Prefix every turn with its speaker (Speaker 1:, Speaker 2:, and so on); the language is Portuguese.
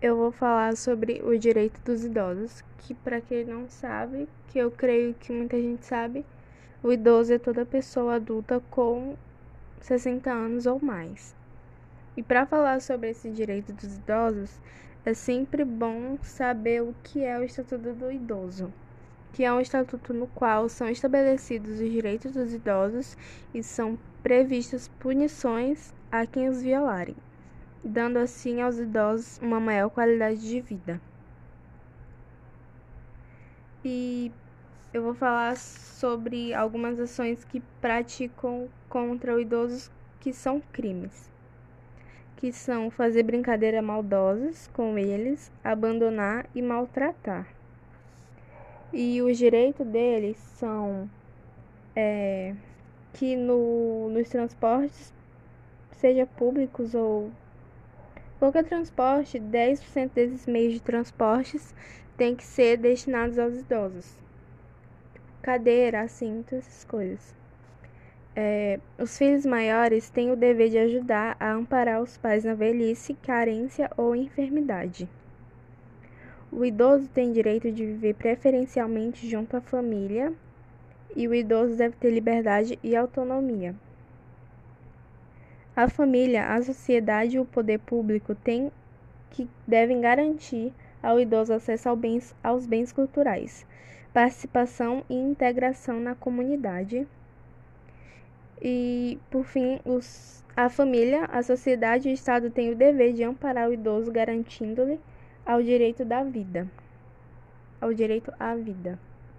Speaker 1: eu vou falar sobre o direito dos idosos, que para quem não sabe, que eu creio que muita gente sabe, o idoso é toda pessoa adulta com 60 anos ou mais. E para falar sobre esse direito dos idosos, é sempre bom saber o que é o Estatuto do Idoso, que é um estatuto no qual são estabelecidos os direitos dos idosos e são previstas punições a quem os violarem dando assim aos idosos uma maior qualidade de vida. E eu vou falar sobre algumas ações que praticam contra o idoso que são crimes. Que são fazer brincadeiras maldosas com eles, abandonar e maltratar. E os direitos deles são é, que no, nos transportes, seja públicos ou Qualquer transporte, 10% desses meios de transportes tem que ser destinados aos idosos. Cadeira, assento, essas coisas. É, os filhos maiores têm o dever de ajudar a amparar os pais na velhice, carência ou enfermidade. O idoso tem direito de viver preferencialmente junto à família e o idoso deve ter liberdade e autonomia. A família, a sociedade e o poder público têm que devem garantir ao idoso acesso ao bens, aos bens culturais, participação e integração na comunidade. E, por fim, os, a família, a sociedade e o Estado têm o dever de amparar o idoso, garantindo-lhe ao direito da vida, ao direito à vida.